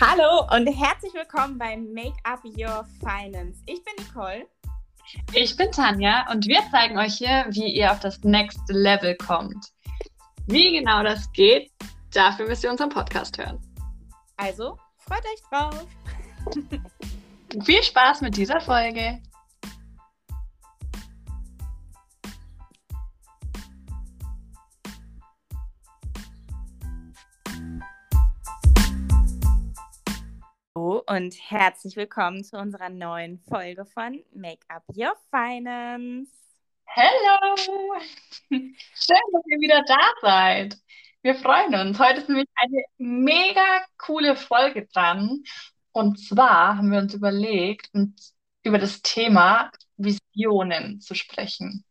Hallo und herzlich willkommen bei Make Up Your Finance. Ich bin Nicole. Ich bin Tanja und wir zeigen euch hier, wie ihr auf das Next Level kommt. Wie genau das geht, dafür müsst ihr unseren Podcast hören. Also, freut euch drauf. Viel Spaß mit dieser Folge. Und herzlich willkommen zu unserer neuen Folge von Make Up Your Finance. Hallo! Schön, dass ihr wieder da seid. Wir freuen uns. Heute ist nämlich eine mega coole Folge dran. Und zwar haben wir uns überlegt, über das Thema Visionen zu sprechen.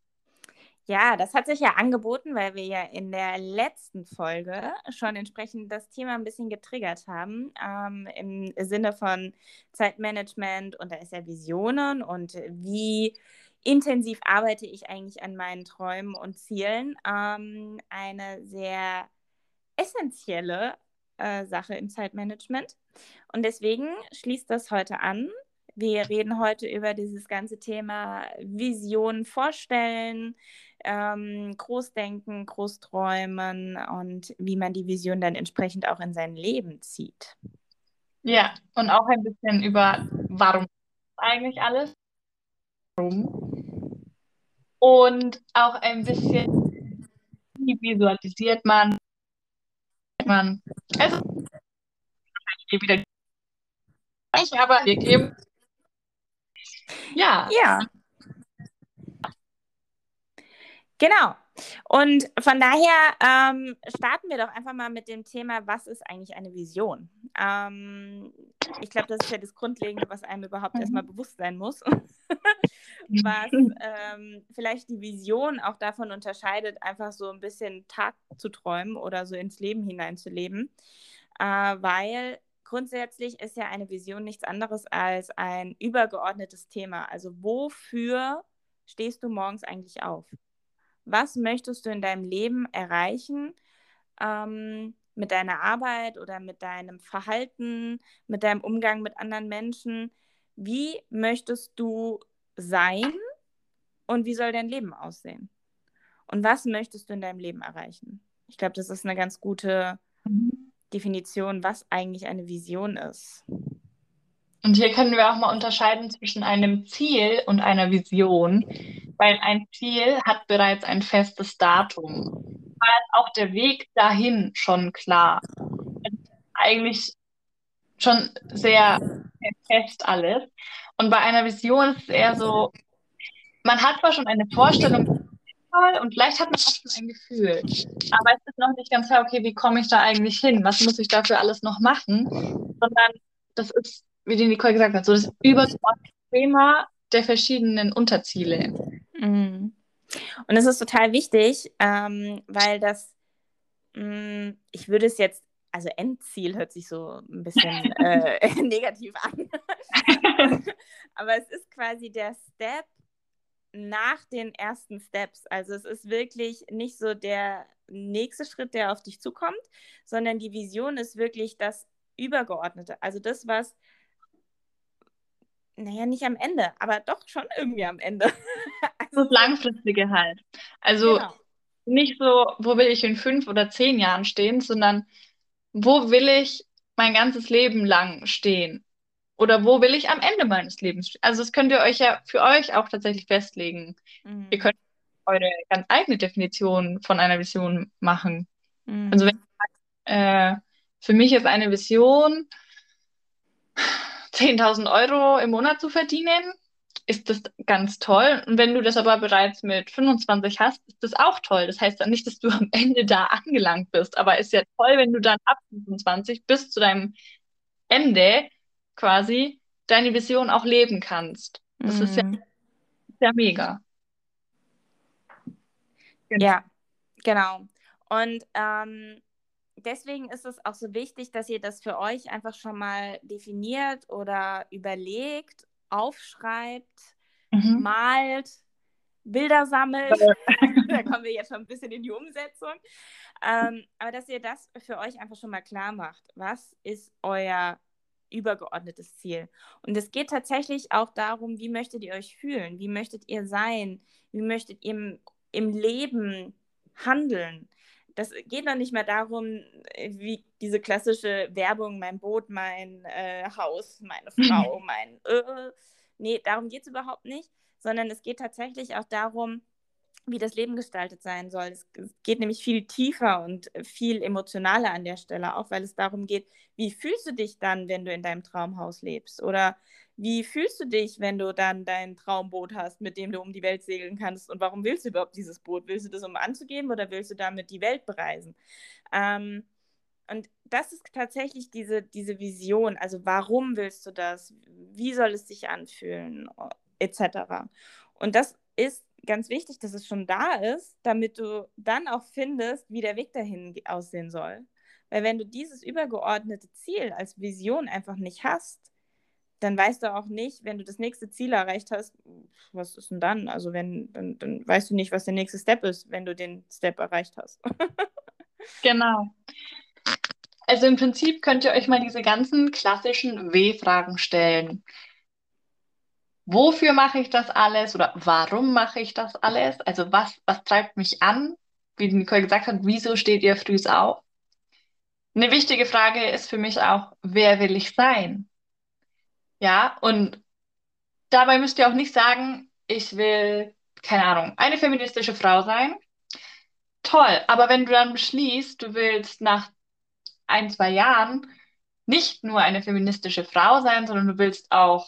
Ja, das hat sich ja angeboten, weil wir ja in der letzten Folge schon entsprechend das Thema ein bisschen getriggert haben, ähm, im Sinne von Zeitmanagement und da ist ja Visionen und wie intensiv arbeite ich eigentlich an meinen Träumen und Zielen. Ähm, eine sehr essentielle äh, Sache im Zeitmanagement. Und deswegen schließt das heute an. Wir reden heute über dieses ganze Thema Vision vorstellen, ähm, Großdenken, Großträumen und wie man die Vision dann entsprechend auch in sein Leben zieht. Ja, und auch ein bisschen über, warum eigentlich alles? Warum? Und auch ein bisschen, wie visualisiert man, man, also, wieder, aber wir geben, ja. Ja. Genau. Und von daher ähm, starten wir doch einfach mal mit dem Thema, was ist eigentlich eine Vision? Ähm, ich glaube, das ist ja das Grundlegende, was einem überhaupt mhm. erstmal bewusst sein muss. was ähm, vielleicht die Vision auch davon unterscheidet, einfach so ein bisschen Tag zu träumen oder so ins Leben hineinzuleben. Äh, weil grundsätzlich ist ja eine Vision nichts anderes als ein übergeordnetes Thema. Also wofür stehst du morgens eigentlich auf? Was möchtest du in deinem Leben erreichen ähm, mit deiner Arbeit oder mit deinem Verhalten, mit deinem Umgang mit anderen Menschen? Wie möchtest du sein und wie soll dein Leben aussehen? Und was möchtest du in deinem Leben erreichen? Ich glaube, das ist eine ganz gute. Definition, was eigentlich eine Vision ist. Und hier können wir auch mal unterscheiden zwischen einem Ziel und einer Vision, weil ein Ziel hat bereits ein festes Datum. Da ist auch der Weg dahin schon klar. Eigentlich schon sehr, sehr fest alles. Und bei einer Vision ist es eher so, man hat zwar schon eine Vorstellung und vielleicht hat man auch schon ein Gefühl, aber es ist noch nicht ganz klar, okay, wie komme ich da eigentlich hin? Was muss ich dafür alles noch machen? Sondern das ist wie die Nicole gesagt hat, so das übergeordnete Thema der verschiedenen Unterziele. Mhm. Und es ist total wichtig, ähm, weil das, mh, mm, ich würde es jetzt, also Endziel hört sich so ein bisschen äh, negativ an, aber es ist quasi der Step nach den ersten Steps. Also es ist wirklich nicht so der nächste Schritt, der auf dich zukommt, sondern die Vision ist wirklich das Übergeordnete. Also das, was naja, nicht am Ende, aber doch schon irgendwie am Ende. also, das Langfristige halt. Also genau. nicht so, wo will ich in fünf oder zehn Jahren stehen, sondern wo will ich mein ganzes Leben lang stehen? Oder wo will ich am Ende meines Lebens stehen? Also das könnt ihr euch ja für euch auch tatsächlich festlegen. Mhm. Ihr könnt eure ganz eigene Definition von einer Vision machen. Mhm. Also wenn äh, für mich ist eine Vision, 10.000 Euro im Monat zu verdienen, ist das ganz toll. Und wenn du das aber bereits mit 25 hast, ist das auch toll. Das heißt dann nicht, dass du am Ende da angelangt bist, aber ist ja toll, wenn du dann ab 25 bis zu deinem Ende quasi deine Vision auch leben kannst. Das mhm. ist, ja, mhm. ist ja mega. Genau. Ja, genau. Und ähm, deswegen ist es auch so wichtig, dass ihr das für euch einfach schon mal definiert oder überlegt, aufschreibt, mhm. malt, Bilder sammelt. da kommen wir jetzt schon ein bisschen in die Umsetzung. Ähm, aber dass ihr das für euch einfach schon mal klar macht. Was ist euer übergeordnetes Ziel. Und es geht tatsächlich auch darum, wie möchtet ihr euch fühlen? Wie möchtet ihr sein? Wie möchtet ihr im, im Leben handeln? Das geht dann nicht mehr darum, wie diese klassische Werbung, mein Boot, mein äh, Haus, meine Frau, mein... Äh, nee, darum geht es überhaupt nicht, sondern es geht tatsächlich auch darum, wie das Leben gestaltet sein soll. Es geht nämlich viel tiefer und viel emotionaler an der Stelle, auch weil es darum geht, wie fühlst du dich dann, wenn du in deinem Traumhaus lebst? Oder wie fühlst du dich, wenn du dann dein Traumboot hast, mit dem du um die Welt segeln kannst? Und warum willst du überhaupt dieses Boot? Willst du das, um anzugeben oder willst du damit die Welt bereisen? Ähm, und das ist tatsächlich diese, diese Vision. Also warum willst du das? Wie soll es sich anfühlen? Etc. Und das ist ganz wichtig, dass es schon da ist, damit du dann auch findest, wie der Weg dahin aussehen soll. Weil wenn du dieses übergeordnete Ziel als Vision einfach nicht hast, dann weißt du auch nicht, wenn du das nächste Ziel erreicht hast, was ist denn dann? Also wenn, dann, dann weißt du nicht, was der nächste Step ist, wenn du den Step erreicht hast. genau. Also im Prinzip könnt ihr euch mal diese ganzen klassischen W-Fragen stellen wofür mache ich das alles oder warum mache ich das alles? Also was, was treibt mich an? Wie Nicole gesagt hat, wieso steht ihr früh auf? Eine wichtige Frage ist für mich auch, wer will ich sein? Ja, und dabei müsst ihr auch nicht sagen, ich will, keine Ahnung, eine feministische Frau sein. Toll, aber wenn du dann beschließt, du willst nach ein, zwei Jahren nicht nur eine feministische Frau sein, sondern du willst auch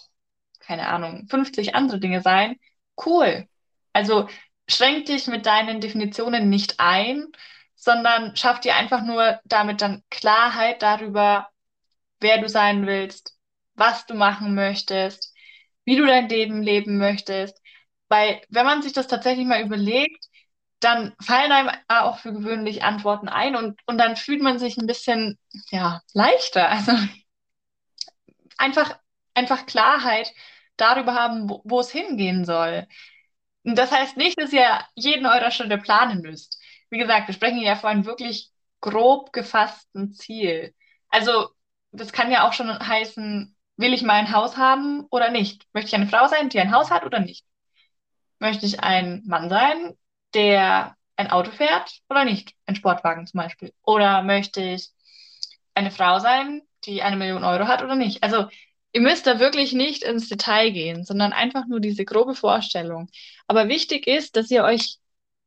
keine Ahnung, 50 andere Dinge sein, cool. Also schränk dich mit deinen Definitionen nicht ein, sondern schaff dir einfach nur damit dann Klarheit darüber, wer du sein willst, was du machen möchtest, wie du dein Leben leben möchtest. Weil wenn man sich das tatsächlich mal überlegt, dann fallen einem auch für gewöhnlich Antworten ein und, und dann fühlt man sich ein bisschen ja, leichter. Also einfach, einfach Klarheit darüber haben, wo, wo es hingehen soll. Und das heißt nicht, dass ihr jeden eurer Schritte planen müsst. Wie gesagt, wir sprechen ja von einem wirklich grob gefassten Ziel. Also, das kann ja auch schon heißen, will ich mal ein Haus haben oder nicht? Möchte ich eine Frau sein, die ein Haus hat oder nicht? Möchte ich ein Mann sein, der ein Auto fährt oder nicht? Ein Sportwagen zum Beispiel. Oder möchte ich eine Frau sein, die eine Million Euro hat oder nicht? Also Ihr müsst da wirklich nicht ins Detail gehen, sondern einfach nur diese grobe Vorstellung. Aber wichtig ist, dass ihr euch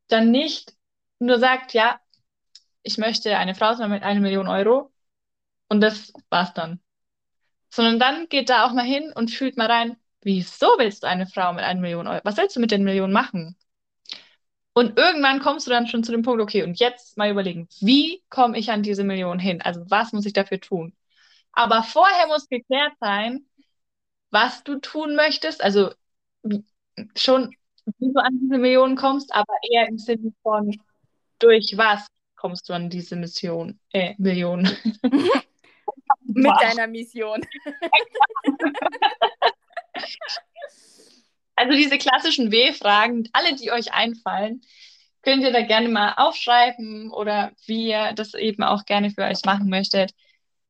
dann nicht nur sagt, ja, ich möchte eine Frau sein mit einer Million Euro und das war's dann. Sondern dann geht da auch mal hin und fühlt mal rein, wieso willst du eine Frau mit einer Million Euro? Was willst du mit den Millionen machen? Und irgendwann kommst du dann schon zu dem Punkt, okay, und jetzt mal überlegen, wie komme ich an diese Million hin? Also was muss ich dafür tun? Aber vorher muss geklärt sein, was du tun möchtest. Also schon, wie du an diese Millionen kommst, aber eher im Sinne von, durch was kommst du an diese Mission, äh, Million. Mit deiner Mission. also diese klassischen W-Fragen, alle, die euch einfallen, könnt ihr da gerne mal aufschreiben oder wie ihr das eben auch gerne für euch machen möchtet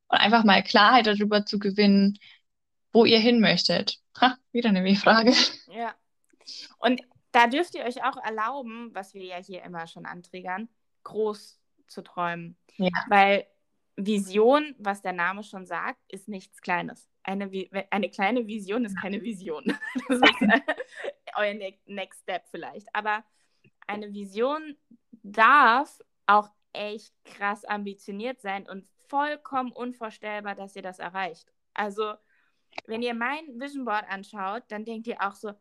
und einfach mal Klarheit darüber zu gewinnen, wo ihr hin möchtet. Ha, wieder eine W-Frage. Ja. Und da dürft ihr euch auch erlauben, was wir ja hier immer schon anträgern, groß zu träumen. Ja. Weil Vision, was der Name schon sagt, ist nichts Kleines. Eine, eine kleine Vision ist keine Vision. Das ist äh, euer ne-, Next Step vielleicht. Aber eine Vision darf auch echt krass ambitioniert sein und vollkommen unvorstellbar, dass ihr das erreicht. Also, wenn ihr mein Vision Board anschaut, dann denkt ihr auch so,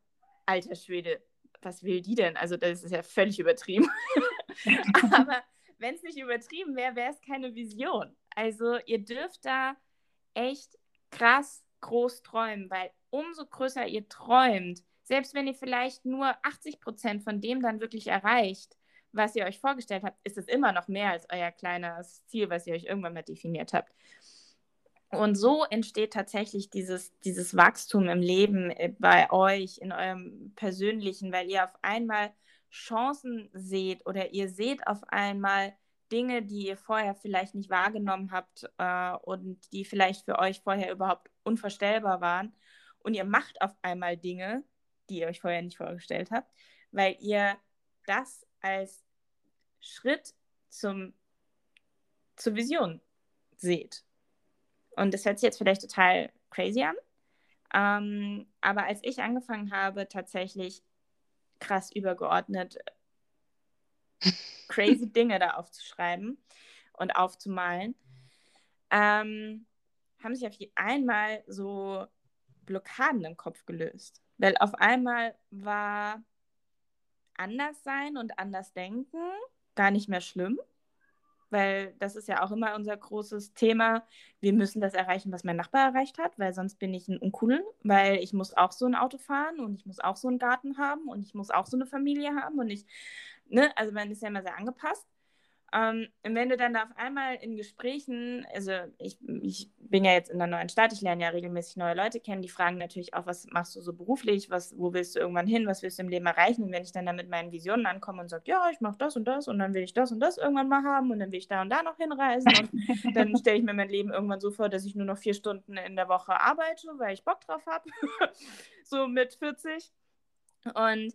alter Schwede, was will die denn? Also, das ist ja völlig übertrieben. Aber wenn es nicht übertrieben wäre, wäre es keine Vision. Also, ihr dürft da echt krass groß träumen, weil umso größer ihr träumt, selbst wenn ihr vielleicht nur 80 Prozent von dem dann wirklich erreicht, was ihr euch vorgestellt habt, ist es immer noch mehr als euer kleines Ziel, was ihr euch irgendwann mal definiert habt. Und so entsteht tatsächlich dieses, dieses Wachstum im Leben äh, bei euch, in eurem persönlichen, weil ihr auf einmal Chancen seht oder ihr seht auf einmal Dinge, die ihr vorher vielleicht nicht wahrgenommen habt äh, und die vielleicht für euch vorher überhaupt unvorstellbar waren. Und ihr macht auf einmal Dinge, die ihr euch vorher nicht vorgestellt habt, weil ihr das als Schritt zum, zur Vision seht. Und das hört sich jetzt vielleicht total crazy an. Ähm, aber als ich angefangen habe, tatsächlich krass übergeordnet crazy Dinge da aufzuschreiben und aufzumalen, ähm, haben sich auf einmal so Blockaden im Kopf gelöst. Weil auf einmal war anders sein und anders denken gar nicht mehr schlimm, weil das ist ja auch immer unser großes Thema. Wir müssen das erreichen, was mein Nachbar erreicht hat, weil sonst bin ich ein Uncoolen, weil ich muss auch so ein Auto fahren und ich muss auch so einen Garten haben und ich muss auch so eine Familie haben und ich, ne, also man ist ja immer sehr angepasst. Ähm, und wenn du dann da auf einmal in Gesprächen, also ich, ich bin ja jetzt in einer neuen Stadt, ich lerne ja regelmäßig neue Leute kennen, die fragen natürlich auch, was machst du so beruflich, was, wo willst du irgendwann hin, was willst du im Leben erreichen? Und wenn ich dann da mit meinen Visionen ankomme und sage, ja, ich mache das und das und dann will ich das und das irgendwann mal haben und dann will ich da und da noch hinreisen und dann stelle ich mir mein Leben irgendwann so vor, dass ich nur noch vier Stunden in der Woche arbeite, weil ich Bock drauf habe, so mit 40 und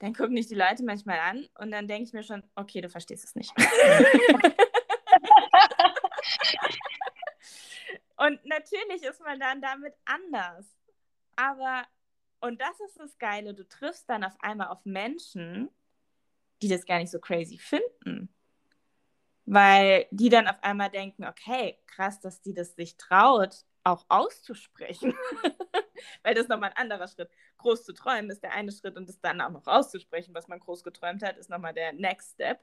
dann gucken dich die Leute manchmal an und dann denke ich mir schon, okay, du verstehst es nicht. und natürlich ist man dann damit anders. Aber, und das ist das Geile, du triffst dann auf einmal auf Menschen, die das gar nicht so crazy finden. Weil die dann auf einmal denken, okay, krass, dass die das sich traut, auch auszusprechen. Weil das nochmal ein anderer Schritt. Groß zu träumen ist der eine Schritt und das dann auch noch auszusprechen, was man groß geträumt hat, ist nochmal der Next Step.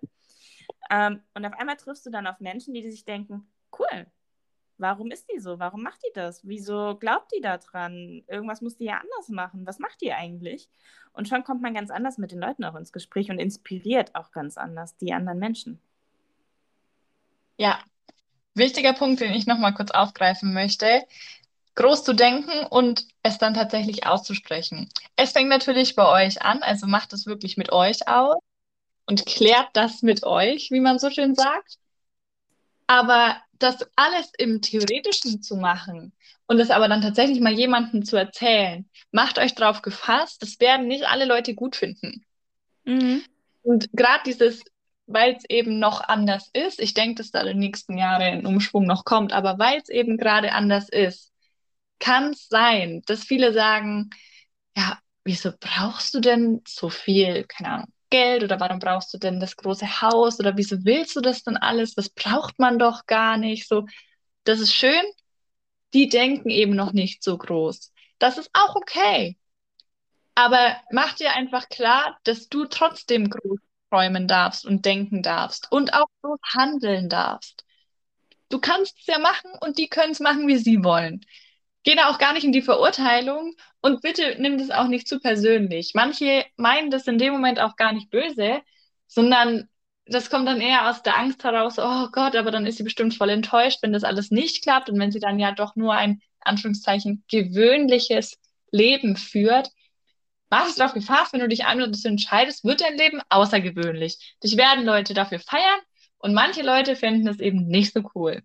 Ähm, und auf einmal triffst du dann auf Menschen, die sich denken, cool, warum ist die so? Warum macht die das? Wieso glaubt die da dran? Irgendwas muss die ja anders machen. Was macht die eigentlich? Und schon kommt man ganz anders mit den Leuten auch ins Gespräch und inspiriert auch ganz anders die anderen Menschen. Ja, wichtiger Punkt, den ich nochmal kurz aufgreifen möchte groß zu denken und es dann tatsächlich auszusprechen. Es fängt natürlich bei euch an, also macht es wirklich mit euch aus und klärt das mit euch, wie man so schön sagt. Aber das alles im Theoretischen zu machen und es aber dann tatsächlich mal jemandem zu erzählen, macht euch darauf gefasst, das werden nicht alle Leute gut finden. Mhm. Und gerade dieses, weil es eben noch anders ist, ich denke, dass da in den nächsten Jahren ein Umschwung noch kommt, aber weil es eben gerade anders ist, kann es sein, dass viele sagen, ja, wieso brauchst du denn so viel, keine Ahnung, Geld oder warum brauchst du denn das große Haus oder wieso willst du das denn alles? Das braucht man doch gar nicht. So, das ist schön. Die denken eben noch nicht so groß. Das ist auch okay. Aber mach dir einfach klar, dass du trotzdem groß träumen darfst und denken darfst und auch groß handeln darfst. Du kannst es ja machen und die können es machen, wie sie wollen gehe da auch gar nicht in die Verurteilung und bitte nimm das auch nicht zu persönlich. Manche meinen das in dem Moment auch gar nicht böse, sondern das kommt dann eher aus der Angst heraus, oh Gott, aber dann ist sie bestimmt voll enttäuscht, wenn das alles nicht klappt und wenn sie dann ja doch nur ein, Anführungszeichen, gewöhnliches Leben führt. Mach es darauf gefasst, wenn du dich einmal dazu entscheidest, wird dein Leben außergewöhnlich. Dich werden Leute dafür feiern und manche Leute finden es eben nicht so cool.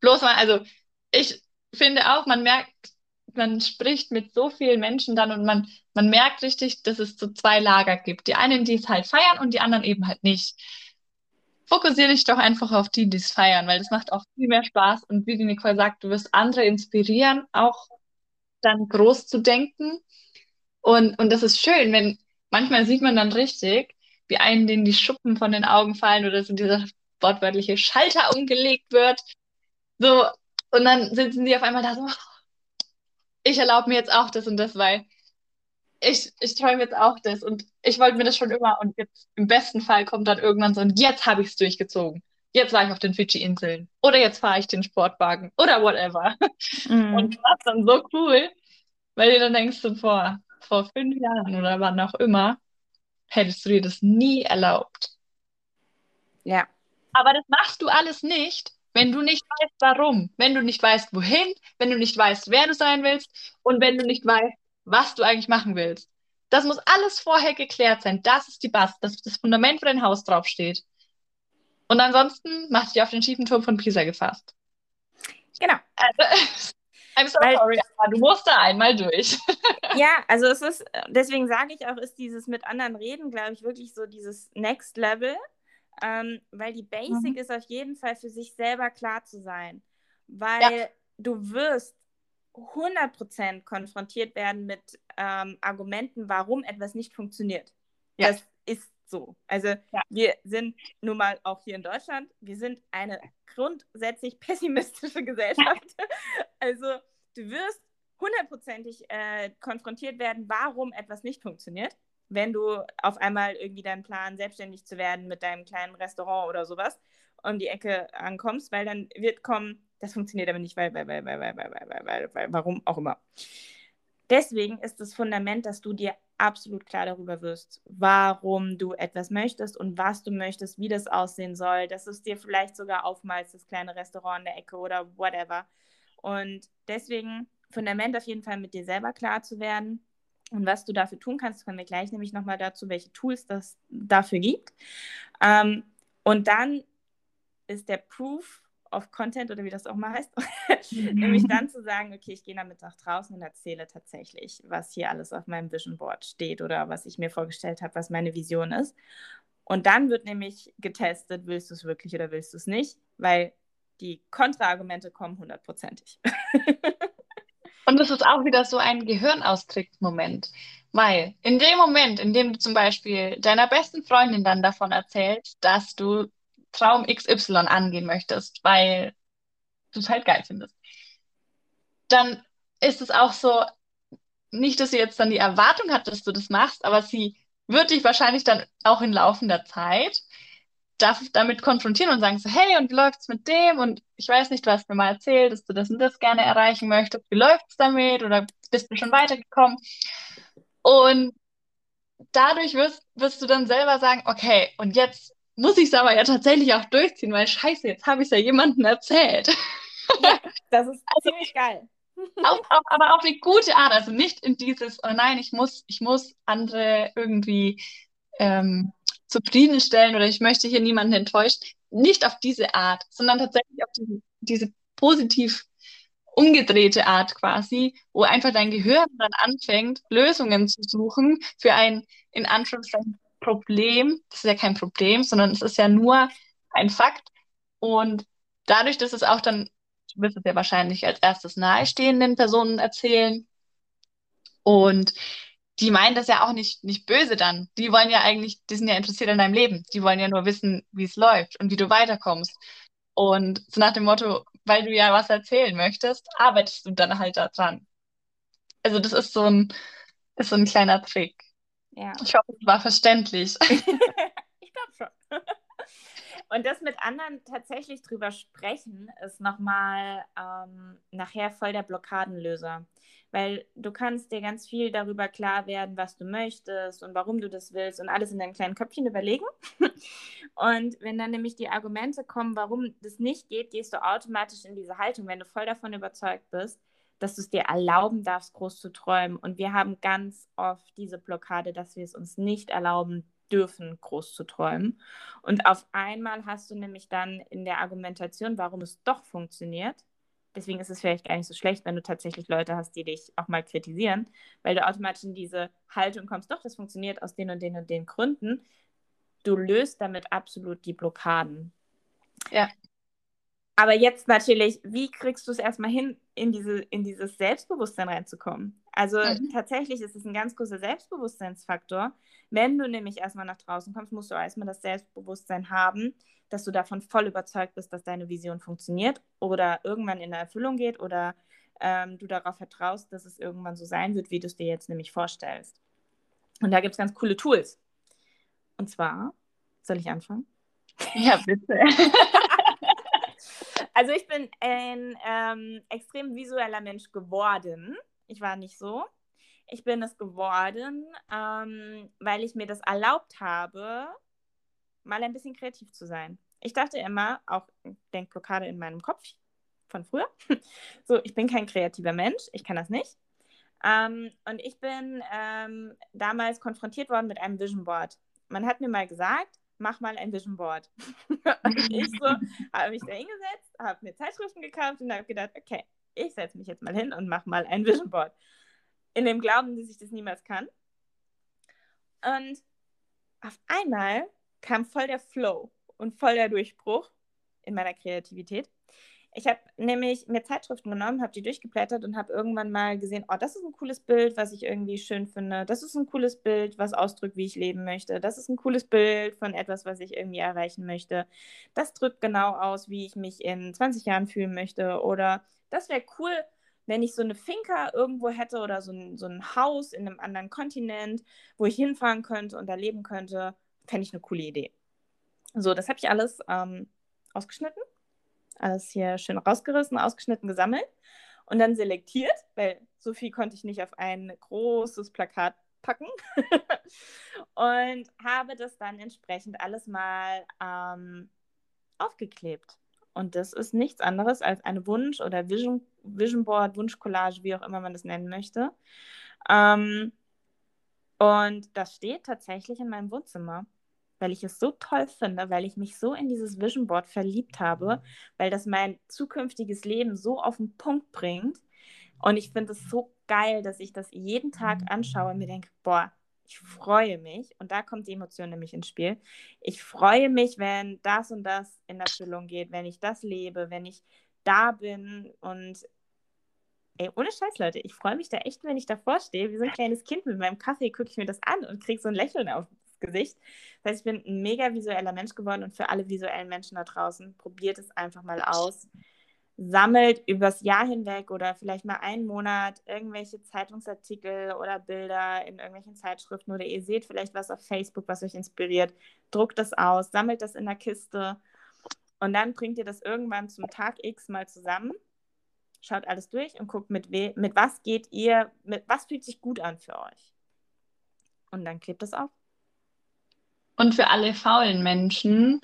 Bloß mal, also ich finde auch, man merkt, man spricht mit so vielen Menschen dann und man, man merkt richtig, dass es so zwei Lager gibt. Die einen, die es halt feiern und die anderen eben halt nicht. Fokussiere dich doch einfach auf die, die es feiern, weil das macht auch viel mehr Spaß. Und wie die Nicole sagt, du wirst andere inspirieren, auch dann groß zu denken. Und, und das ist schön, wenn manchmal sieht man dann richtig, wie einen denen die Schuppen von den Augen fallen oder so dieser wortwörtliche Schalter umgelegt wird. So, und dann sitzen die auf einmal da so, ich erlaube mir jetzt auch das und das, weil ich, ich träume jetzt auch das und ich wollte mir das schon immer und jetzt im besten Fall kommt dann irgendwann so und jetzt habe ich es durchgezogen. Jetzt war ich auf den Fidschi-Inseln oder jetzt fahre ich den Sportwagen oder whatever. Mm. Und das ist dann so cool, weil du dann denkst du, vor, vor fünf Jahren oder wann auch immer, hättest du dir das nie erlaubt. Ja. Aber das machst du alles nicht, wenn du nicht weißt, warum, wenn du nicht weißt, wohin, wenn du nicht weißt, wer du sein willst und wenn du nicht weißt, was du eigentlich machen willst. Das muss alles vorher geklärt sein. Das ist die Basis, das ist das Fundament, wo dein Haus draufsteht. Und ansonsten mach dich auf den schiefen Turm von Pisa gefasst. Genau. Also, I'm so Weil- sorry, aber du musst da einmal durch. Ja, also es ist, deswegen sage ich auch, ist dieses mit anderen Reden, glaube ich, wirklich so dieses Next Level. Ähm, weil die Basic Mhm. ist auf jeden Fall für sich selber klar zu sein. Weil du wirst 100% konfrontiert werden mit ähm, Argumenten, warum etwas nicht funktioniert. Ja. Das ist so. Also Ja. wir sind nun mal auch hier in Deutschland, wir sind eine grundsätzlich pessimistische Gesellschaft. also du wirst hundertprozentig äh, konfrontiert werden, warum etwas nicht funktioniert, wenn du auf einmal irgendwie deinen Plan, selbstständig zu werden mit deinem kleinen Restaurant oder sowas, um die Ecke ankommst, weil dann wird kommen, das funktioniert aber nicht, weil, weil, weil, weil, weil, weil, weil, weil, weil, warum auch immer. Deswegen ist das Fundament, dass du dir absolut klar darüber wirst, warum du etwas möchtest und was du möchtest, wie das aussehen soll, dass du es dir vielleicht sogar aufmalst, das kleine Restaurant in der Ecke oder whatever. Und deswegen Fundament auf jeden Fall mit dir selber klar zu werden. Und was du dafür tun kannst, kommen wir gleich nämlich nochmal dazu, welche Tools das dafür gibt. Ähm, und dann ist der Proof of Content oder wie das auch mal heißt, nämlich dann zu sagen, okay, ich gehe damit nach draußen und erzähle tatsächlich, was hier alles auf meinem Vision Board steht oder was ich mir vorgestellt habe, was meine Vision ist. Und dann wird nämlich getestet, willst du es wirklich oder willst du es nicht, weil die Kontraargumente kommen hundertprozentig. Und das ist auch wieder so ein Gehirnaustricksmoment. Weil in dem Moment, in dem du zum Beispiel deiner besten Freundin dann davon erzählst, dass du Traum XY angehen möchtest, weil du es halt geil findest, dann ist es auch so, nicht, dass sie jetzt dann die Erwartung hat, dass du das machst, aber sie wird dich wahrscheinlich dann auch in laufender Zeit darf damit konfrontieren und sagen so, hey, und wie läuft's mit dem? Und ich weiß nicht, du hast mir mal erzählt, dass du das und das gerne erreichen möchtest. Wie läuft's damit? Oder bist du schon weitergekommen? Und dadurch wirst, wirst du dann selber sagen, okay, und jetzt muss ich es aber ja tatsächlich auch durchziehen, weil scheiße, jetzt habe ich es ja jemandem erzählt. Das ist ziemlich geil. Auf, auf, aber auf eine gute Art, also nicht in dieses, oh nein, ich muss, ich muss andere irgendwie ähm, zufriedenstellen oder ich möchte hier niemanden enttäuschen. Nicht auf diese Art, sondern tatsächlich auf diese, diese positiv umgedrehte Art quasi, wo einfach dein Gehirn dann anfängt, Lösungen zu suchen für ein, in Anführungszeichen, Problem. Das ist ja kein Problem, sondern es ist ja nur ein Fakt. Und dadurch, dass es auch dann, du wirst es ja wahrscheinlich als erstes nahestehenden Personen erzählen. Und die meinen das ja auch nicht, nicht böse dann. Die wollen ja eigentlich, die sind ja interessiert an deinem Leben. Die wollen ja nur wissen, wie es läuft und wie du weiterkommst. Und so nach dem Motto, weil du ja was erzählen möchtest, arbeitest du dann halt da dran. Also das ist so ein, ist so ein kleiner Trick. Ja. Ich hoffe, es war verständlich. ich glaube schon. Und das mit anderen tatsächlich drüber sprechen, ist nochmal ähm, nachher voll der Blockadenlöser. Weil du kannst dir ganz viel darüber klar werden, was du möchtest und warum du das willst und alles in deinem kleinen Köpfchen überlegen. Und wenn dann nämlich die Argumente kommen, warum das nicht geht, gehst du automatisch in diese Haltung, wenn du voll davon überzeugt bist, dass du es dir erlauben darfst, groß zu träumen. Und wir haben ganz oft diese Blockade, dass wir es uns nicht erlauben dürfen, groß zu träumen. Und auf einmal hast du nämlich dann in der Argumentation, warum es doch funktioniert, deswegen ist es vielleicht gar nicht so schlecht, wenn du tatsächlich Leute hast, die dich auch mal kritisieren, weil du automatisch in diese Haltung kommst, doch, das funktioniert aus den und den und den Gründen. Du löst damit absolut die Blockaden. Ja. Aber jetzt natürlich, wie kriegst du es erstmal hin, in, diese, in dieses Selbstbewusstsein reinzukommen? Also Mhm. tatsächlich ist es ein ganz großer Selbstbewusstseinsfaktor. Wenn du nämlich erstmal nach draußen kommst, musst du erstmal das Selbstbewusstsein haben, dass du davon voll überzeugt bist, dass deine Vision funktioniert oder irgendwann in Erfüllung geht oder ähm, du darauf vertraust, dass es irgendwann so sein wird, wie du es dir jetzt nämlich vorstellst. Und da gibt es ganz coole Tools. Und zwar, soll ich anfangen? Ja, bitte. Also ich bin ein ähm, extrem visueller Mensch geworden. Ich war nicht so. Ich bin es geworden, ähm, weil ich mir das erlaubt habe, mal ein bisschen kreativ zu sein. Ich dachte immer, auch Denkblockade in meinem Kopf von früher, so, ich bin kein kreativer Mensch, ich kann das nicht. Ähm, und ich bin ähm, damals konfrontiert worden mit einem Vision Board. Man hat mir mal gesagt, mach mal ein Vision Board. und ich so, habe mich da hingesetzt, habe mir Zeitschriften gekauft und habe gedacht, okay, ich setze mich jetzt mal hin und mach mal ein Vision Board. In dem Glauben, dass ich das niemals kann. Und auf einmal kam voll der Flow und voll der Durchbruch in meiner Kreativität. Ich habe nämlich mir Zeitschriften genommen, habe die durchgeblättert und habe irgendwann mal gesehen, oh, das ist ein cooles Bild, was ich irgendwie schön finde. Das ist ein cooles Bild, was ausdrückt, wie ich leben möchte. Das ist ein cooles Bild von etwas, was ich irgendwie erreichen möchte. Das drückt genau aus, wie ich mich in 20 Jahren fühlen möchte. Oder das wäre cool, wenn ich so eine Finca irgendwo hätte oder so ein, so ein Haus in einem anderen Kontinent, wo ich hinfahren könnte und da leben könnte, fände ich eine coole Idee. So, das habe ich alles ähm, ausgeschnitten, alles hier schön rausgerissen, ausgeschnitten, gesammelt und dann selektiert, weil so viel konnte ich nicht auf ein großes Plakat packen und habe das dann entsprechend alles mal ähm, aufgeklebt. Und das ist nichts anderes als eine Wunsch- oder Vision, Vision Board, Wunschcollage, wie auch immer man das nennen möchte. Ähm, und das steht tatsächlich in meinem Wohnzimmer weil ich es so toll finde, weil ich mich so in dieses Vision Board verliebt habe, weil das mein zukünftiges Leben so auf den Punkt bringt. Und ich finde es so geil, dass ich das jeden Tag anschaue und mir denke, boah, ich freue mich. Und da kommt die Emotion nämlich ins Spiel. Ich freue mich, wenn das und das in Erfüllung geht, wenn ich das lebe, wenn ich da bin und Ey, ohne Scheiß, Leute, ich freue mich da echt, wenn ich davor stehe, wie so ein kleines Kind mit meinem Kaffee, gucke ich mir das an und kriege so ein Lächeln auf Gesicht. Das heißt, ich bin ein mega visueller Mensch geworden und für alle visuellen Menschen da draußen, probiert es einfach mal aus. Sammelt übers Jahr hinweg oder vielleicht mal einen Monat irgendwelche Zeitungsartikel oder Bilder in irgendwelchen Zeitschriften oder ihr seht vielleicht was auf Facebook, was euch inspiriert. Druckt das aus, sammelt das in der Kiste und dann bringt ihr das irgendwann zum Tag X mal zusammen. Schaut alles durch und guckt, mit, mit was geht ihr, mit was fühlt sich gut an für euch. Und dann klebt es auf. Und für alle faulen Menschen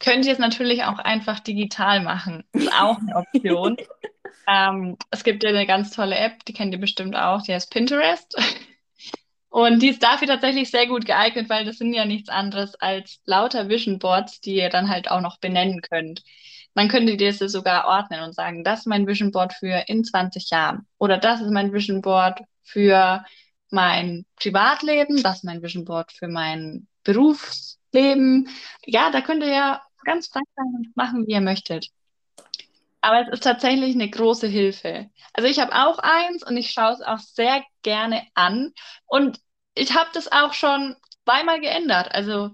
könnt ihr es natürlich auch einfach digital machen. Das ist auch eine Option. ähm, es gibt ja eine ganz tolle App, die kennt ihr bestimmt auch, die heißt Pinterest. Und die ist dafür tatsächlich sehr gut geeignet, weil das sind ja nichts anderes als lauter Vision Boards, die ihr dann halt auch noch benennen könnt. Man könnte das sogar ordnen und sagen, das ist mein Vision Board für in 20 Jahren. Oder das ist mein Vision Board für mein Privatleben, das ist mein Vision Board für mein Berufsleben. Ja, da könnt ihr ja ganz frei sein und machen, wie ihr möchtet. Aber es ist tatsächlich eine große Hilfe. Also ich habe auch eins und ich schaue es auch sehr gerne an. Und ich habe das auch schon zweimal geändert. Also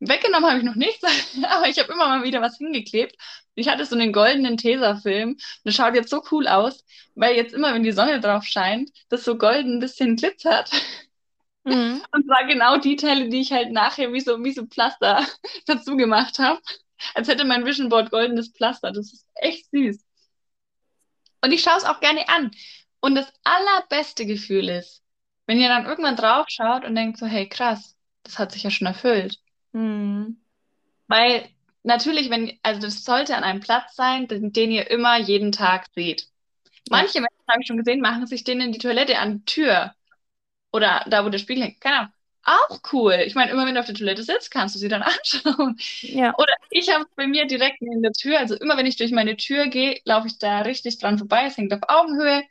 weggenommen habe ich noch nichts, aber ich habe immer mal wieder was hingeklebt. Ich hatte so einen goldenen Tesafilm. Das schaut jetzt so cool aus, weil jetzt immer, wenn die Sonne drauf scheint, das so golden ein bisschen glitzert. Mhm. Und zwar genau die Teile, die ich halt nachher wie so, wie so Pflaster dazu gemacht habe. Als hätte mein Vision Board goldenes Pflaster. Das ist echt süß. Und ich schaue es auch gerne an. Und das allerbeste Gefühl ist, wenn ihr dann irgendwann drauf schaut und denkt so, hey krass, das hat sich ja schon erfüllt. Mhm. Weil natürlich, wenn, also das sollte an einem Platz sein, den, den ihr immer jeden Tag seht. Manche Menschen, habe ich schon gesehen, machen sich den in die Toilette an die Tür oder da, wo der Spiegel hängt. Keine Ahnung. Auch cool. Ich meine, immer wenn du auf der Toilette sitzt, kannst du sie dann anschauen. Ja. Oder ich habe es bei mir direkt neben der Tür. Also immer wenn ich durch meine Tür gehe, laufe ich da richtig dran vorbei. Es hängt auf Augenhöhe.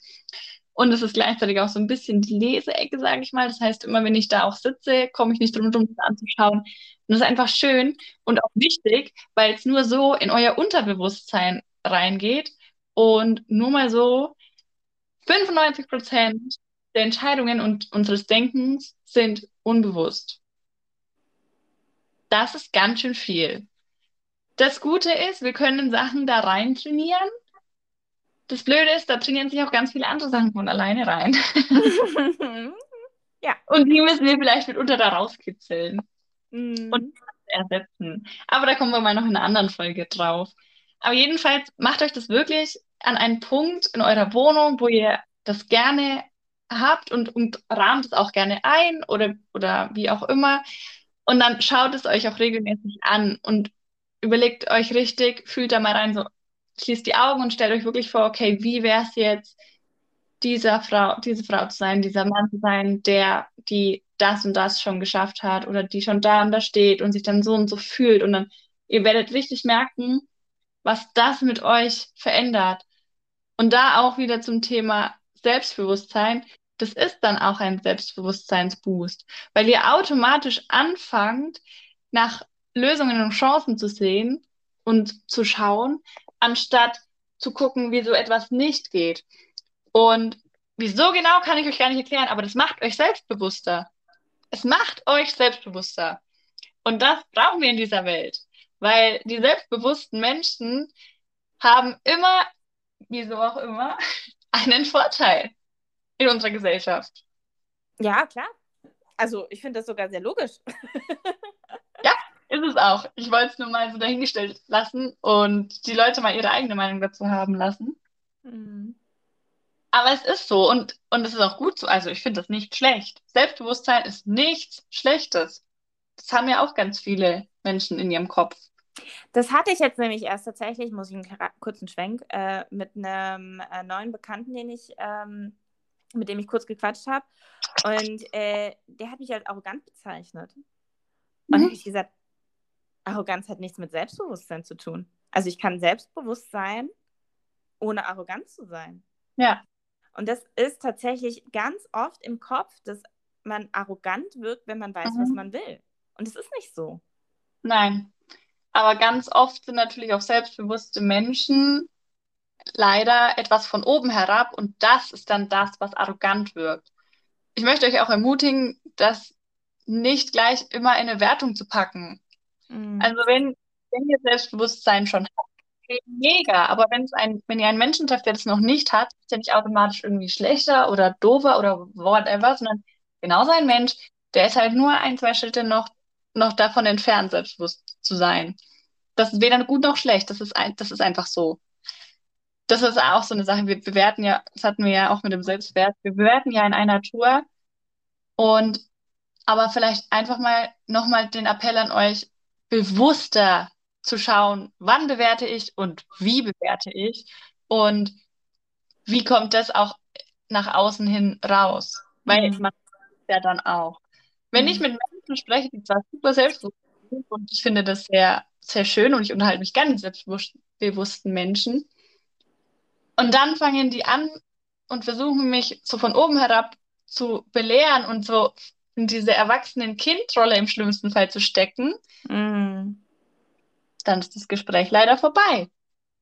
Und es ist gleichzeitig auch so ein bisschen die Leseecke, sage ich mal. Das heißt, immer wenn ich da auch sitze, komme ich nicht drum herum, das anzuschauen. Und das ist einfach schön und auch wichtig, weil es nur so in euer Unterbewusstsein reingeht und nur mal so 95 Prozent der Entscheidungen und unseres Denkens sind unbewusst. Das ist ganz schön viel. Das Gute ist, wir können Sachen da rein trainieren. Das Blöde ist, da trainieren sich auch ganz viele andere Sachen von alleine rein. ja. Und die müssen wir vielleicht mitunter da rauskitzeln mm. und ersetzen. Aber da kommen wir mal noch in einer anderen Folge drauf. Aber jedenfalls macht euch das wirklich an einen Punkt in eurer Wohnung, wo ihr das gerne habt und, und rahmt es auch gerne ein oder, oder wie auch immer. Und dann schaut es euch auch regelmäßig an und überlegt euch richtig, fühlt da mal rein, so schließt die Augen und stellt euch wirklich vor, okay, wie wäre es jetzt, dieser Frau, diese Frau zu sein, dieser Mann zu sein, der die das und das schon geschafft hat oder die schon da und da steht und sich dann so und so fühlt. Und dann, ihr werdet richtig merken, was das mit euch verändert. Und da auch wieder zum Thema Selbstbewusstsein. Das ist dann auch ein Selbstbewusstseinsboost, weil ihr automatisch anfangt, nach Lösungen und Chancen zu sehen und zu schauen, anstatt zu gucken, wie so etwas nicht geht. Und wieso genau kann ich euch gar nicht erklären, aber das macht euch selbstbewusster. Es macht euch selbstbewusster. Und das brauchen wir in dieser Welt, weil die selbstbewussten Menschen haben immer, wieso auch immer, einen Vorteil in unserer Gesellschaft. Ja, klar. Also ich finde das sogar sehr logisch. ja, ist es auch. Ich wollte es nur mal so dahingestellt lassen und die Leute mal ihre eigene Meinung dazu haben lassen. Mhm. Aber es ist so und, und es ist auch gut so. Also ich finde das nicht schlecht. Selbstbewusstsein ist nichts Schlechtes. Das haben ja auch ganz viele Menschen in ihrem Kopf. Das hatte ich jetzt nämlich erst tatsächlich, muss ich einen kurzen Schwenk, äh, mit einem äh, neuen Bekannten, den ich, ähm, mit dem ich kurz gequatscht habe. Und äh, der hat mich als arrogant bezeichnet. Und mhm. habe ich gesagt, Arroganz hat nichts mit Selbstbewusstsein zu tun. Also ich kann selbstbewusst sein, ohne arrogant zu sein. Ja. Und das ist tatsächlich ganz oft im Kopf, dass man arrogant wirkt, wenn man weiß, mhm. was man will. Und es ist nicht so. Nein. Aber ganz oft sind natürlich auch selbstbewusste Menschen leider etwas von oben herab und das ist dann das, was arrogant wirkt. Ich möchte euch auch ermutigen, das nicht gleich immer in eine Wertung zu packen. Mhm. Also wenn, wenn ihr Selbstbewusstsein schon habt, mega. Aber wenn es ein, wenn ihr einen Menschen trefft, der das noch nicht hat, ist er nicht automatisch irgendwie schlechter oder doofer oder whatever, sondern genauso ein Mensch, der ist halt nur ein, zwei Schritte noch, noch davon entfernt, selbstbewusst zu sein. Das ist weder gut noch schlecht. Das ist, ein, das ist einfach so. Das ist auch so eine Sache. Wir bewerten ja, das hatten wir ja auch mit dem Selbstwert, wir bewerten ja in einer Tour. Und aber vielleicht einfach mal nochmal den Appell an euch, bewusster zu schauen, wann bewerte ich und wie bewerte ich und wie kommt das auch nach außen hin raus. Weil mhm. man ja dann auch. Wenn mhm. ich mit Menschen spreche, die zwar super selbstbewusst und ich finde das sehr, sehr schön und ich unterhalte mich gerne mit selbstbewussten Menschen. Und dann fangen die an und versuchen mich so von oben herab zu belehren und so in diese erwachsenen Kindrolle im schlimmsten Fall zu stecken. Mhm dann ist das Gespräch leider vorbei.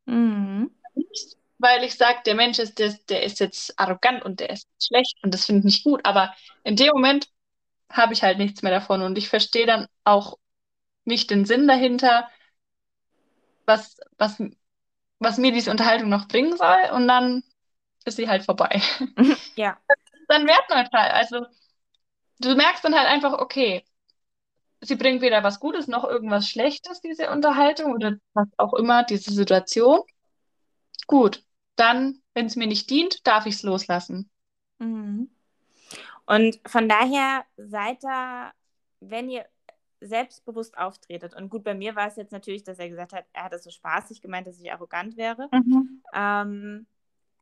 Mhm. Nicht, weil ich sage, der Mensch ist, der, der ist jetzt arrogant und der ist schlecht und das finde ich nicht gut, aber in dem Moment habe ich halt nichts mehr davon und ich verstehe dann auch nicht den Sinn dahinter, was, was, was mir diese Unterhaltung noch bringen soll und dann ist sie halt vorbei. Ja. Dann wertneutral. Also du merkst dann halt einfach, okay, sie bringt weder was Gutes noch irgendwas Schlechtes, diese Unterhaltung oder was auch immer, diese Situation. Gut, dann, wenn es mir nicht dient, darf ich es loslassen. Mhm. Und von daher seid da, wenn ihr selbstbewusst auftretet. Und gut, bei mir war es jetzt natürlich, dass er gesagt hat, er hat es so spaßig gemeint, dass ich arrogant wäre. Mhm. Ähm,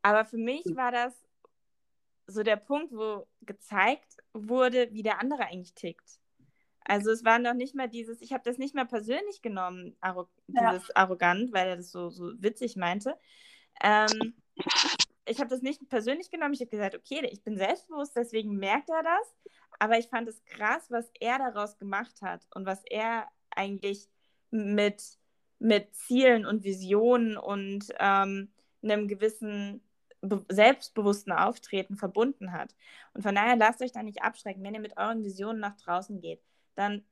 aber für mich war das so der Punkt, wo gezeigt wurde, wie der andere eigentlich tickt. Also es war noch nicht mal dieses, ich habe das nicht mal persönlich genommen, arro ja. dieses arrogant, weil er das so, so witzig meinte. Ähm, ich habe das nicht persönlich genommen. Ich habe gesagt, okay, ich bin selbstbewusst, deswegen merkt er das. Aber ich fand es krass, was er daraus gemacht hat und was er eigentlich mit, mit Zielen und Visionen und ähm, einem gewissen selbstbewussten Auftreten verbunden hat. Und von daher lasst euch da nicht abschrecken, wenn ihr mit euren Visionen nach draußen geht dann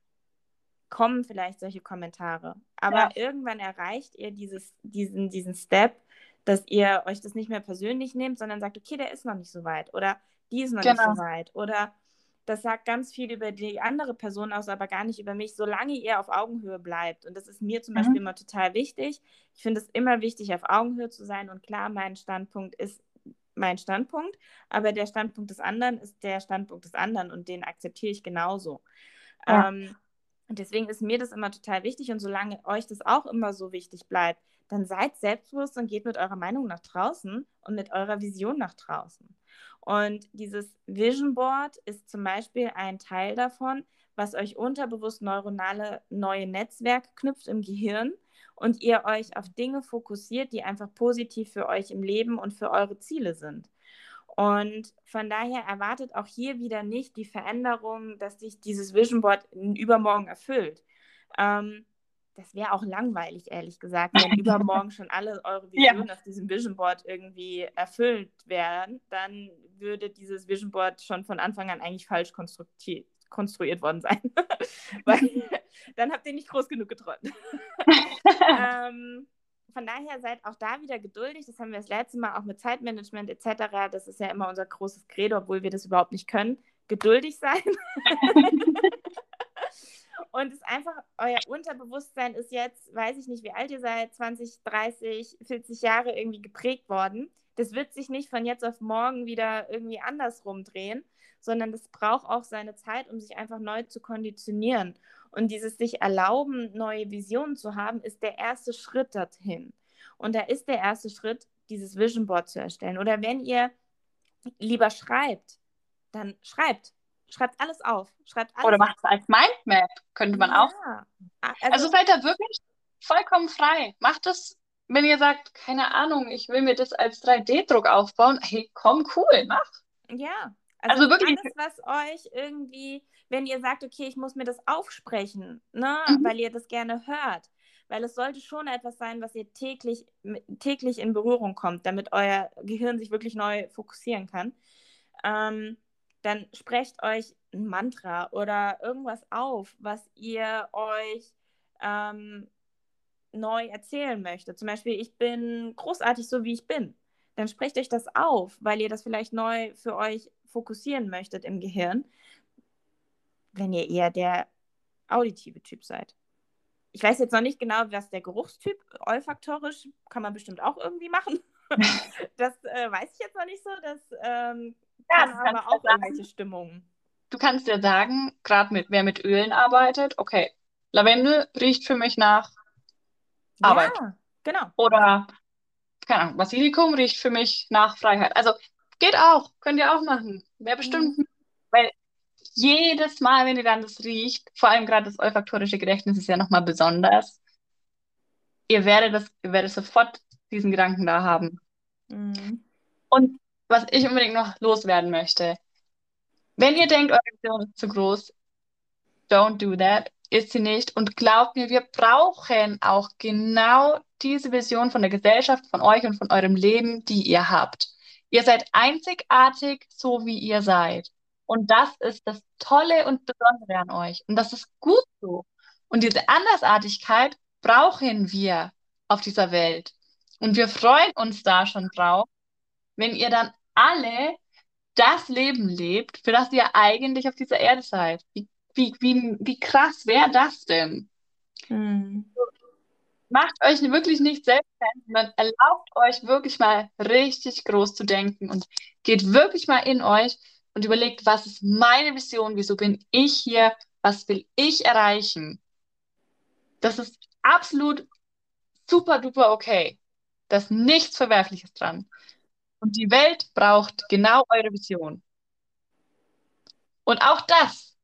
kommen vielleicht solche Kommentare. Aber ja. irgendwann erreicht ihr dieses, diesen, diesen Step, dass ihr euch das nicht mehr persönlich nehmt, sondern sagt, okay, der ist noch nicht so weit oder die ist noch genau. nicht so weit oder das sagt ganz viel über die andere Person aus, aber gar nicht über mich, solange ihr auf Augenhöhe bleibt. Und das ist mir zum mhm. Beispiel immer total wichtig. Ich finde es immer wichtig, auf Augenhöhe zu sein. Und klar, mein Standpunkt ist mein Standpunkt, aber der Standpunkt des anderen ist der Standpunkt des anderen und den akzeptiere ich genauso. Ja. Ähm, und deswegen ist mir das immer total wichtig. Und solange euch das auch immer so wichtig bleibt, dann seid selbstbewusst und geht mit eurer Meinung nach draußen und mit eurer Vision nach draußen. Und dieses Vision Board ist zum Beispiel ein Teil davon, was euch unterbewusst neuronale neue Netzwerke knüpft im Gehirn und ihr euch auf Dinge fokussiert, die einfach positiv für euch im Leben und für eure Ziele sind. Und von daher erwartet auch hier wieder nicht die Veränderung, dass sich dieses Vision Board übermorgen erfüllt. Ähm, das wäre auch langweilig, ehrlich gesagt, wenn übermorgen schon alle eure Visionen ja. auf diesem Vision Board irgendwie erfüllt wären, dann würde dieses Vision Board schon von Anfang an eigentlich falsch konstruiert worden sein. Weil dann habt ihr nicht groß genug geträumt. ähm, von daher seid auch da wieder geduldig. Das haben wir das letzte Mal auch mit Zeitmanagement etc. Das ist ja immer unser großes Credo, obwohl wir das überhaupt nicht können. Geduldig sein. Und es einfach, euer Unterbewusstsein ist jetzt, weiß ich nicht, wie alt ihr seid, 20, 30, 40 Jahre irgendwie geprägt worden. Das wird sich nicht von jetzt auf morgen wieder irgendwie andersrum drehen, sondern das braucht auch seine Zeit, um sich einfach neu zu konditionieren. Und dieses sich erlauben, neue Visionen zu haben, ist der erste Schritt dorthin. Und da ist der erste Schritt, dieses Vision Board zu erstellen. Oder wenn ihr lieber schreibt, dann schreibt. Schreibt alles auf. Schreibt alles Oder macht es als Mindmap, könnte man ja. auch. Also, also seid da wirklich vollkommen frei. Macht es, wenn ihr sagt, keine Ahnung, ich will mir das als 3D-Druck aufbauen. Hey, komm, cool, mach. Ja, also, also wirklich. Alles, was euch irgendwie, wenn ihr sagt, okay, ich muss mir das aufsprechen, ne, mhm. weil ihr das gerne hört. Weil es sollte schon etwas sein, was ihr täglich, täglich in Berührung kommt, damit euer Gehirn sich wirklich neu fokussieren kann. Ähm, dann sprecht euch ein Mantra oder irgendwas auf, was ihr euch ähm, neu erzählen möchtet. Zum Beispiel, ich bin großartig so, wie ich bin. Dann sprecht euch das auf, weil ihr das vielleicht neu für euch fokussieren möchtet im Gehirn, wenn ihr eher der auditive Typ seid. Ich weiß jetzt noch nicht genau, was der Geruchstyp olfaktorisch kann man bestimmt auch irgendwie machen. das äh, weiß ich jetzt noch nicht so. Das ähm, ja, kann aber auch sagen, irgendwelche Stimmungen. Du kannst ja sagen, gerade mit wer mit Ölen arbeitet, okay, Lavendel riecht für mich nach Arbeit. Ja, genau. Oder keine Ahnung, Basilikum riecht für mich nach Freiheit. Also Geht auch, könnt ihr auch machen. Wäre bestimmt, mhm. weil jedes Mal, wenn ihr dann das riecht, vor allem gerade das olfaktorische Gedächtnis ist ja nochmal besonders, ihr werdet, das, ihr werdet sofort diesen Gedanken da haben. Mhm. Und was ich unbedingt noch loswerden möchte, wenn ihr denkt, eure Vision ist zu groß, don't do that, ist sie nicht. Und glaubt mir, wir brauchen auch genau diese Vision von der Gesellschaft, von euch und von eurem Leben, die ihr habt. Ihr seid einzigartig, so wie ihr seid. Und das ist das Tolle und Besondere an euch. Und das ist gut so. Und diese Andersartigkeit brauchen wir auf dieser Welt. Und wir freuen uns da schon drauf, wenn ihr dann alle das Leben lebt, für das ihr eigentlich auf dieser Erde seid. Wie, wie, wie, wie krass wäre das denn? Hm macht euch wirklich nicht selbst sondern erlaubt euch wirklich mal richtig groß zu denken und geht wirklich mal in euch und überlegt, was ist meine Vision, wieso bin ich hier, was will ich erreichen. Das ist absolut super duper okay. Da ist nichts Verwerfliches dran. Und die Welt braucht genau eure Vision. Und auch das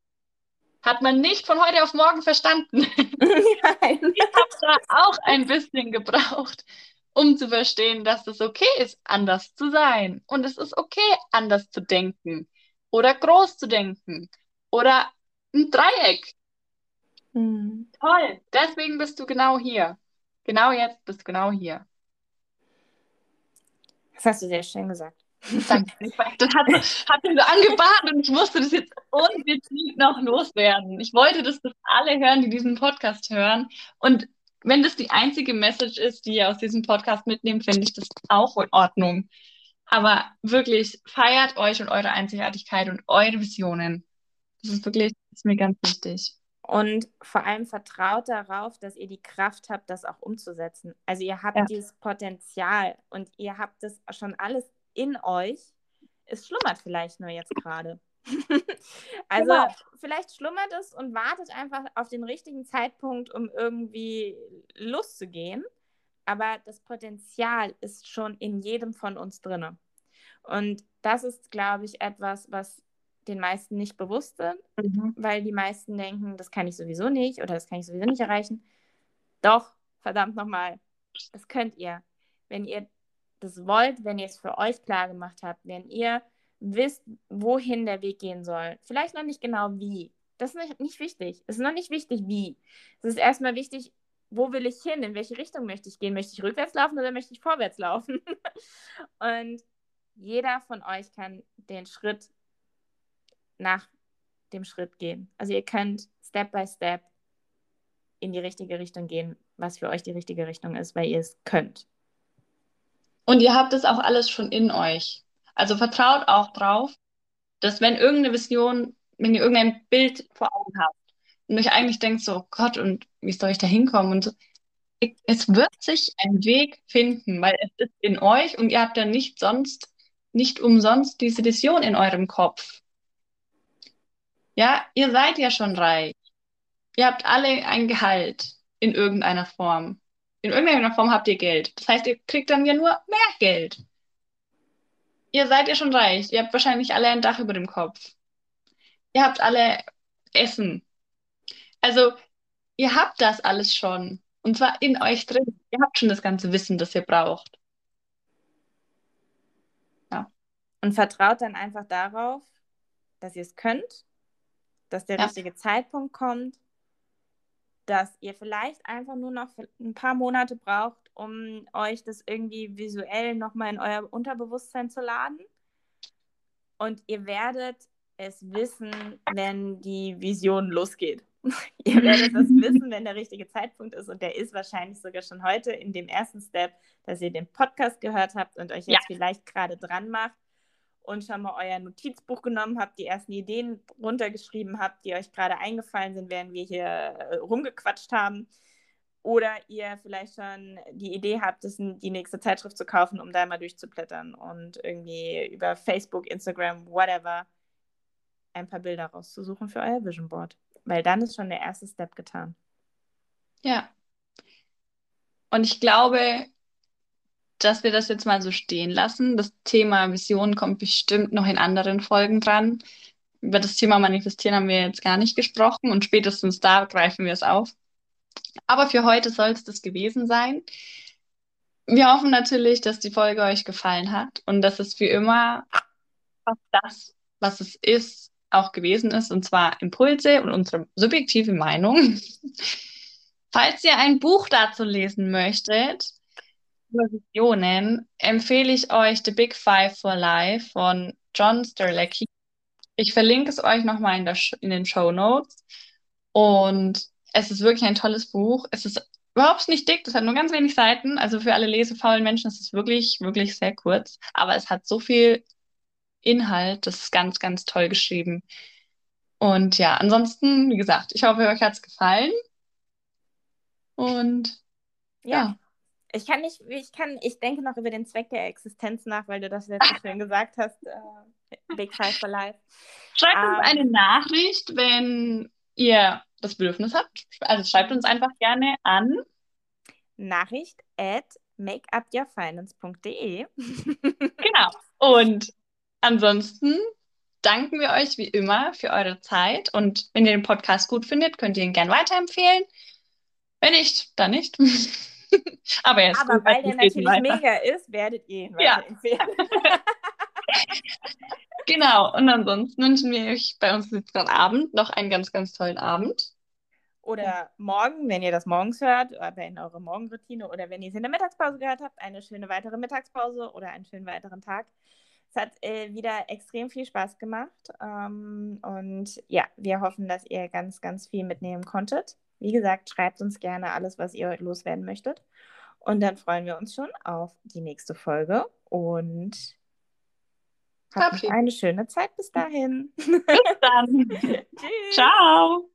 hat man nicht von heute auf morgen verstanden. Nein. Ich habe da auch ein bisschen gebraucht, um zu verstehen, dass es okay ist, anders zu sein. Und es ist okay, anders zu denken oder groß zu denken oder ein Dreieck. Mhm. Toll. Deswegen bist du genau hier. Genau jetzt bist du genau hier. Das hast du sehr schön gesagt. Danke. Das hat, hat mir so angebahnt und ich musste das jetzt unbedingt noch loswerden. Ich wollte, dass das alle hören, die diesen Podcast hören. Und wenn das die einzige Message ist, die ihr aus diesem Podcast mitnehmt, finde ich das auch in Ordnung. Aber wirklich feiert euch und eure Einzigartigkeit und eure Visionen. Das ist wirklich, das ist mir ganz wichtig. Und vor allem vertraut darauf, dass ihr die Kraft habt, das auch umzusetzen. Also ihr habt ja. dieses Potenzial und ihr habt das schon alles in euch. Es schlummert vielleicht nur jetzt gerade. also genau. vielleicht schlummert es und wartet einfach auf den richtigen Zeitpunkt, um irgendwie loszugehen. Aber das Potenzial ist schon in jedem von uns drin. Und das ist, glaube ich, etwas, was den meisten nicht bewusst ist, mhm. weil die meisten denken, das kann ich sowieso nicht oder das kann ich sowieso nicht erreichen. Doch, verdammt nochmal, das könnt ihr. Wenn ihr das wollt, wenn ihr es für euch klar gemacht habt, wenn ihr wisst, wohin der Weg gehen soll. Vielleicht noch nicht genau wie. Das ist nicht, nicht wichtig. Es ist noch nicht wichtig, wie. Es ist erstmal wichtig, wo will ich hin? In welche Richtung möchte ich gehen? Möchte ich rückwärts laufen oder möchte ich vorwärts laufen? und jeder von euch kann den Schritt nach dem Schritt gehen. Also ihr könnt Step by Step in die richtige Richtung gehen, was für euch die richtige Richtung ist, weil ihr es könnt. Und ihr habt es auch alles schon in euch. Also vertraut auch drauf, dass wenn irgendeine Vision, wenn ihr irgendein Bild vor Augen habt und euch eigentlich denkt so, oh Gott, und wie soll ich da hinkommen? Und so, es wird sich ein Weg finden, weil es ist in euch und ihr habt ja nicht sonst, nicht umsonst diese Vision in eurem Kopf. Ja, ihr seid ja schon reich. Ihr habt alle ein Gehalt in irgendeiner Form. In irgendeiner Form habt ihr Geld. Das heißt, ihr kriegt dann ja nur mehr Geld. Ihr seid ja schon reich. Ihr habt wahrscheinlich alle ein Dach über dem Kopf. Ihr habt alle Essen. Also, ihr habt das alles schon. Und zwar in euch drin. Ihr habt schon das ganze Wissen, das ihr braucht. Ja. Und vertraut dann einfach darauf, dass ihr es könnt, dass der ja. richtige Zeitpunkt kommt, dass ihr vielleicht einfach nur noch ein paar Monate braucht, um euch das irgendwie visuell nochmal in euer Unterbewusstsein zu laden. Und ihr werdet es wissen, wenn die Vision losgeht. ihr werdet es wissen, wenn der richtige Zeitpunkt ist. Und der ist wahrscheinlich sogar schon heute in dem ersten Step, dass ihr den Podcast gehört habt und euch jetzt ja. vielleicht gerade dran macht und schon mal euer Notizbuch genommen habt, die ersten Ideen runtergeschrieben habt, die euch gerade eingefallen sind, während wir hier äh, rumgequatscht haben. Oder ihr vielleicht schon die Idee habt, das, die nächste Zeitschrift zu kaufen, um da mal durchzublättern und irgendwie über Facebook, Instagram, whatever, ein paar Bilder rauszusuchen für euer Vision Board. Weil dann ist schon der erste Step getan. Ja. Und ich glaube, dass wir das jetzt mal so stehen lassen. Das Thema Vision kommt bestimmt noch in anderen Folgen dran. Über das Thema Manifestieren haben wir jetzt gar nicht gesprochen und spätestens da greifen wir es auf. Aber für heute soll es das gewesen sein. Wir hoffen natürlich, dass die Folge euch gefallen hat und dass es wie immer das, was es ist, auch gewesen ist, und zwar Impulse und unsere subjektive Meinung. Falls ihr ein Buch dazu lesen möchtet, Visionen empfehle ich euch The Big Five for Life von John Sterlecki. Ich verlinke es euch nochmal in, in den Show Notes. Und es ist wirklich ein tolles Buch. Es ist überhaupt nicht dick, es hat nur ganz wenig Seiten. Also für alle lesefaulen Menschen ist es wirklich, wirklich sehr kurz. Aber es hat so viel Inhalt, das ist ganz, ganz toll geschrieben. Und ja, ansonsten, wie gesagt, ich hoffe, euch hat es gefallen. Und ja. ja. Ich kann nicht, ich kann, ich denke noch über den Zweck der Existenz nach, weil du das jetzt so schön gesagt hast. Äh, Big Five for Life. Schreibt um, uns ähm, eine Nachricht, wenn ihr das Bedürfnis habt. Also schreibt uns einfach gerne an. Nachricht at makeupyourfinance.de. genau. Und ansonsten danken wir euch wie immer für eure Zeit. Und wenn ihr den Podcast gut findet, könnt ihr ihn gerne weiterempfehlen. Wenn nicht, dann nicht. Aber, er ist Aber weil der natürlich weiter. mega ist, werdet ihr ihn ja. weiterempfehlen. genau, und ansonsten wünschen wir euch bei uns jetzt gerade Abend noch einen ganz, ganz tollen Abend. Oder morgen, wenn ihr das morgens hört, oder in eurer Morgenroutine, oder wenn ihr es in der Mittagspause gehört habt, eine schöne weitere Mittagspause oder einen schönen weiteren Tag. Es hat äh, wieder extrem viel Spaß gemacht. Ähm, und ja, wir hoffen, dass ihr ganz, ganz viel mitnehmen konntet. Wie gesagt, schreibt uns gerne alles, was ihr loswerden möchtet. Und dann freuen wir uns schon auf die nächste Folge und habt eine schöne Zeit bis dahin. Bis dann. Tschüss. Ciao.